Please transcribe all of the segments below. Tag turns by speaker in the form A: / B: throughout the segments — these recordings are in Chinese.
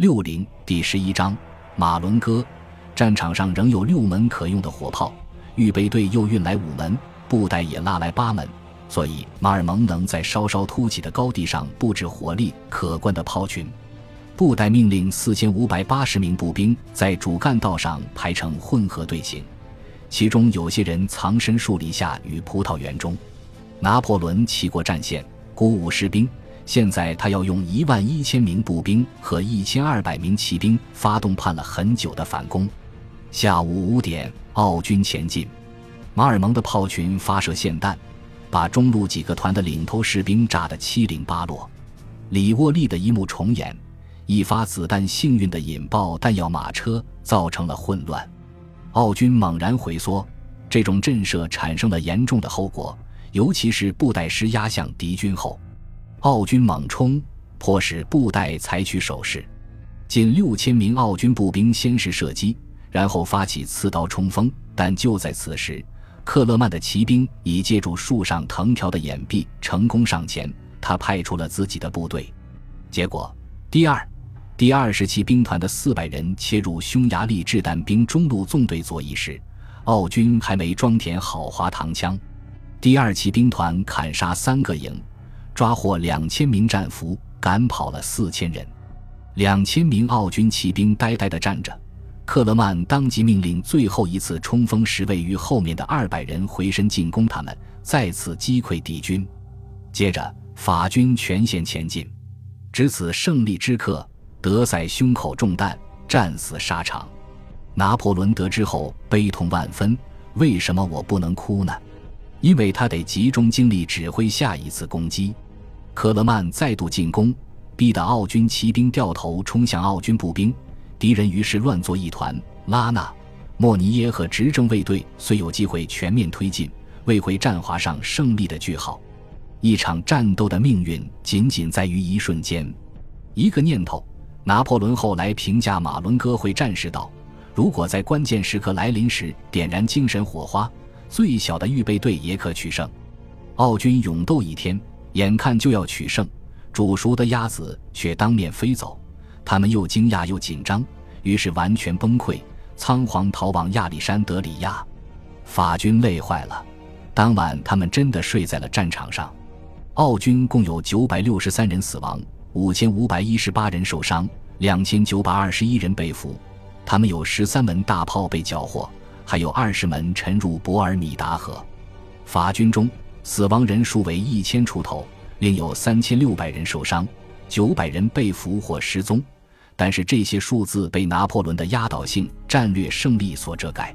A: 六零第十一章马伦哥，战场上仍有六门可用的火炮，预备队又运来五门，布袋也拉来八门，所以马尔蒙能在稍稍凸起的高地上布置火力可观的炮群。布袋命令四千五百八十名步兵在主干道上排成混合队形，其中有些人藏身树篱下与葡萄园中。拿破仑骑过战线，鼓舞士兵。现在他要用一万一千名步兵和一千二百名骑兵发动盼了很久的反攻。下午五点，奥军前进。马尔蒙的炮群发射霰弹，把中路几个团的领头士兵炸得七零八落。里沃利的一幕重演：一发子弹幸运地引爆弹药马车，造成了混乱。奥军猛然回缩，这种震慑产生了严重的后果，尤其是布袋师压向敌军后。奥军猛冲，迫使布袋采取守势。近六千名奥军步兵先是射击，然后发起刺刀冲锋。但就在此时，克勒曼的骑兵已借助树上藤条的掩蔽，成功上前。他派出了自己的部队，结果第二、第二十七兵团的四百人切入匈牙利掷弹兵中路纵队左翼时，奥军还没装填好滑膛枪，第二骑兵团砍杀三个营。抓获两千名战俘，赶跑了四千人。两千名奥军骑兵呆呆地站着。克勒曼当即命令最后一次冲锋时，位于后面的二百人回身进攻他们，再次击溃敌军。接着，法军全线前进。值此胜利之刻，德赛胸口中弹，战死沙场。拿破仑得知后悲痛万分。为什么我不能哭呢？因为他得集中精力指挥下一次攻击。克勒曼再度进攻，逼得奥军骑兵掉头冲向奥军步兵，敌人于是乱作一团。拉纳、莫尼耶和执政卫队虽有机会全面推进，未会战划上胜利的句号。一场战斗的命运仅仅在于一瞬间，一个念头。拿破仑后来评价马伦哥会战士道：“如果在关键时刻来临时点燃精神火花，最小的预备队也可取胜。”奥军勇斗一天。眼看就要取胜，煮熟的鸭子却当面飞走，他们又惊讶又紧张，于是完全崩溃，仓皇逃往亚历山德里亚。法军累坏了，当晚他们真的睡在了战场上。奥军共有九百六十三人死亡，五千五百一十八人受伤，两千九百二十一人被俘。他们有十三门大炮被缴获，还有二十门沉入博尔米达河。法军中。死亡人数为一千出头，另有三千六百人受伤，九百人被俘或失踪。但是这些数字被拿破仑的压倒性战略胜利所遮盖。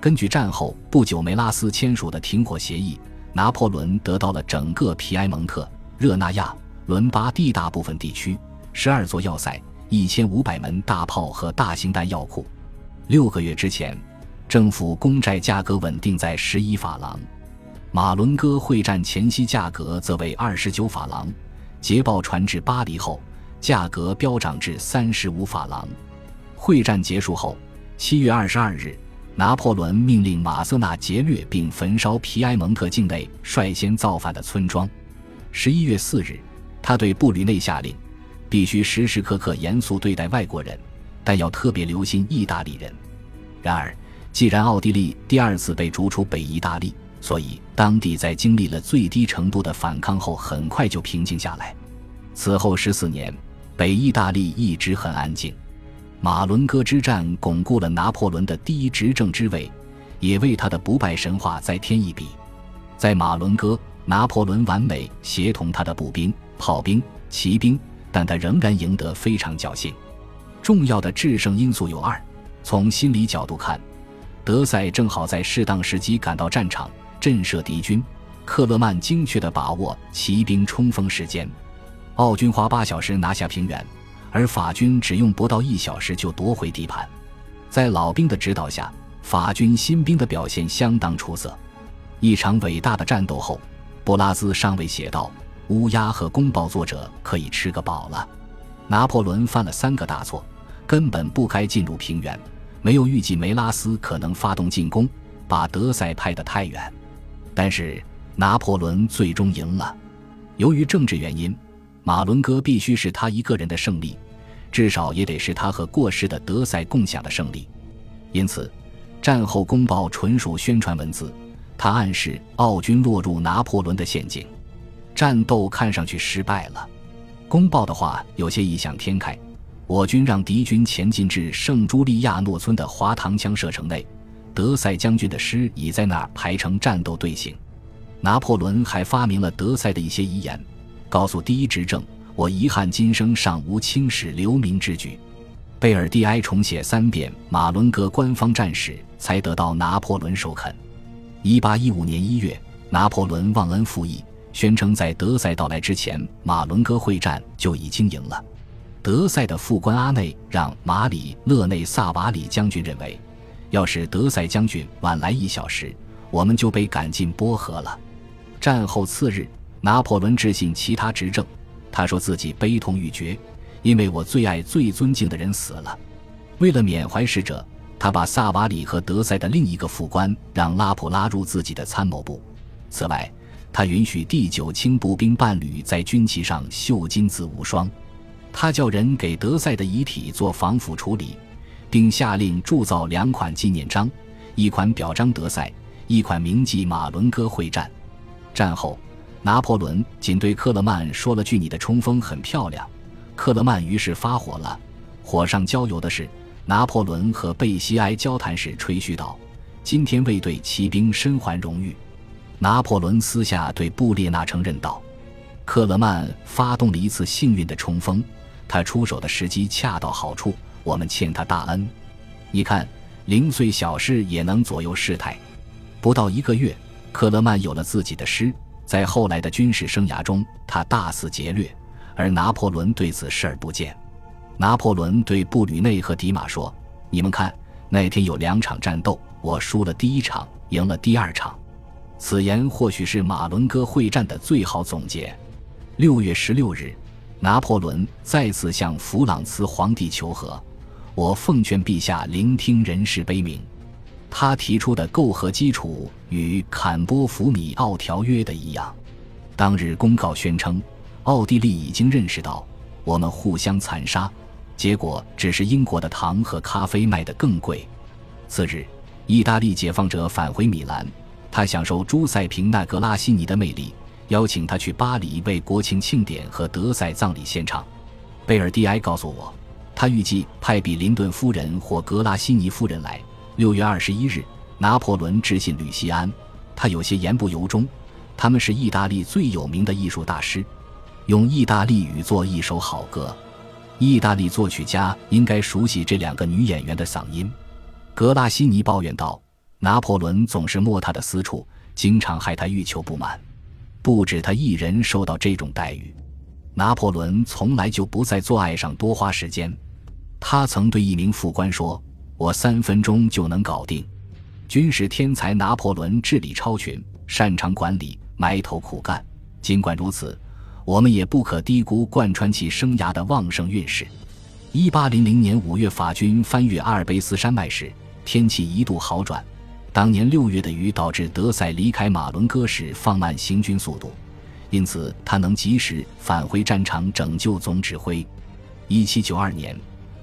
A: 根据战后不久梅拉斯签署的停火协议，拿破仑得到了整个皮埃蒙特、热那亚、伦巴第大部分地区、十二座要塞、一千五百门大炮和大型弹药库。六个月之前，政府公债价格稳定在十一法郎。马伦哥会战前夕，价格则为二十九法郎；捷报传至巴黎后，价格飙涨至三十五法郎。会战结束后，七月二十二日，拿破仑命令马瑟纳劫掠并焚烧皮埃蒙特境内率先造反的村庄。十一月四日，他对布吕内下令，必须时时刻刻严肃对待外国人，但要特别留心意大利人。然而，既然奥地利第二次被逐出北意大利，所以，当地在经历了最低程度的反抗后，很快就平静下来。此后十四年，北意大利一直很安静。马伦哥之战巩固了拿破仑的第一执政之位，也为他的不败神话再添一笔。在马伦哥，拿破仑完美协同他的步兵、炮兵、骑兵，但他仍然赢得非常侥幸。重要的制胜因素有二：从心理角度看，德赛正好在适当时机赶到战场。震慑敌军，克勒曼精确地把握骑兵冲锋时间。奥军花八小时拿下平原，而法军只用不到一小时就夺回地盘。在老兵的指导下，法军新兵的表现相当出色。一场伟大的战斗后，布拉兹上尉写道：“乌鸦和公报作者可以吃个饱了。”拿破仑犯了三个大错：根本不该进入平原，没有预计梅拉斯可能发动进攻，把德塞派得太远。但是拿破仑最终赢了。由于政治原因，马伦哥必须是他一个人的胜利。至少也得是他和过世的德赛共享的胜利。因此，战后公报纯属宣传文字，他暗示奥军落入拿破仑的陷阱，战斗看上去失败了。公报的话有些异想天开，我军让敌军前进至圣朱利亚诺村的滑膛枪射程内，德赛将军的师已在那儿排成战斗队形。拿破仑还发明了德赛的一些遗言，告诉第一执政：“我遗憾今生尚无青史留名之举。”贝尔蒂埃重写三遍马伦哥官方战史，才得到拿破仑首肯。一八一五年一月，拿破仑忘恩负义。宣称在德赛到来之前，马伦哥会战就已经赢了。德赛的副官阿内让马里勒内萨瓦里将军认为，要是德赛将军晚来一小时，我们就被赶进波河了。战后次日，拿破仑致信其他执政，他说自己悲痛欲绝，因为我最爱、最尊敬的人死了。为了缅怀逝者，他把萨瓦里和德赛的另一个副官让拉普拉入自己的参谋部。此外，他允许第九轻步兵伴侣在军旗上绣金字无双。他叫人给德赛的遗体做防腐处理，并下令铸造两款纪念章，一款表彰德赛，一款铭记马伦哥会战。战后，拿破仑仅对克勒曼说了句：“你的冲锋很漂亮。”克勒曼于是发火了。火上浇油的是，拿破仑和贝西埃交谈时吹嘘道：“今天卫队骑兵身怀荣誉。”拿破仑私下对布列纳承认道：“克勒曼发动了一次幸运的冲锋，他出手的时机恰到好处，我们欠他大恩。你看，零碎小事也能左右事态。”不到一个月，克勒曼有了自己的师。在后来的军事生涯中，他大肆劫掠，而拿破仑对此视而不见。拿破仑对布吕内和迪马说：“你们看，那天有两场战斗，我输了第一场，赢了第二场。”此言或许是马伦哥会战的最好总结。六月十六日，拿破仑再次向弗朗茨皇帝求和。我奉劝陛下聆听人事悲鸣。他提出的媾和基础与坎波弗米奥条约的一样。当日公告宣称，奥地利已经认识到我们互相残杀，结果只是英国的糖和咖啡卖得更贵。次日，意大利解放者返回米兰。他享受朱塞平纳格拉西尼的魅力，邀请他去巴黎为国庆庆典和德赛葬礼献唱。贝尔蒂埃告诉我，他预计派比林顿夫人或格拉西尼夫人来。六月二十一日，拿破仑致信吕西安，他有些言不由衷。他们是意大利最有名的艺术大师，用意大利语做一首好歌。意大利作曲家应该熟悉这两个女演员的嗓音。格拉西尼抱怨道。拿破仑总是摸他的私处，经常害他欲求不满。不止他一人受到这种待遇，拿破仑从来就不在做爱上多花时间。他曾对一名副官说：“我三分钟就能搞定。”军事天才拿破仑智力超群，擅长管理，埋头苦干。尽管如此，我们也不可低估贯穿其生涯的旺盛运势。一八零零年五月，法军翻越阿尔卑斯山脉时，天气一度好转。当年六月的雨导致德塞离开马伦哥时放慢行军速度，因此他能及时返回战场拯救总指挥。一七九二年，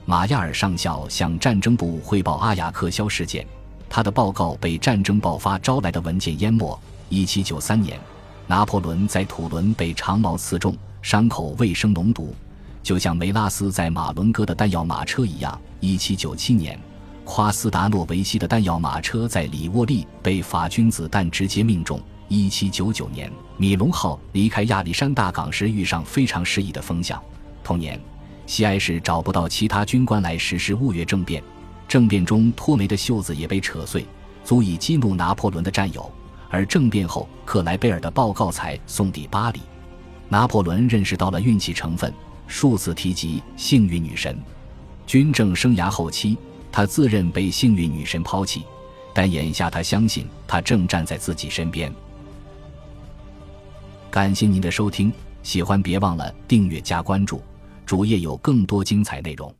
A: 马亚尔上校向战争部汇报阿雅克肖事件，他的报告被战争爆发招来的文件淹没。一七九三年，拿破仑在土伦被长矛刺中，伤口未生脓毒，就像梅拉斯在马伦哥的弹药马车一样。一七九七年。夸斯达诺维西的弹药马车在里沃利被法军子弹直接命中。一七九九年，米龙号离开亚历山大港时遇上非常适宜的风向。同年，西埃市找不到其他军官来实施雾月政变，政变中托梅的袖子也被扯碎，足以激怒拿破仑的战友。而政变后，克莱贝尔的报告才送抵巴黎。拿破仑认识到了运气成分，数次提及幸运女神。军政生涯后期。他自认被幸运女神抛弃，但眼下他相信她正站在自己身边。感谢您的收听，喜欢别忘了订阅加关注，主页有更多精彩内容。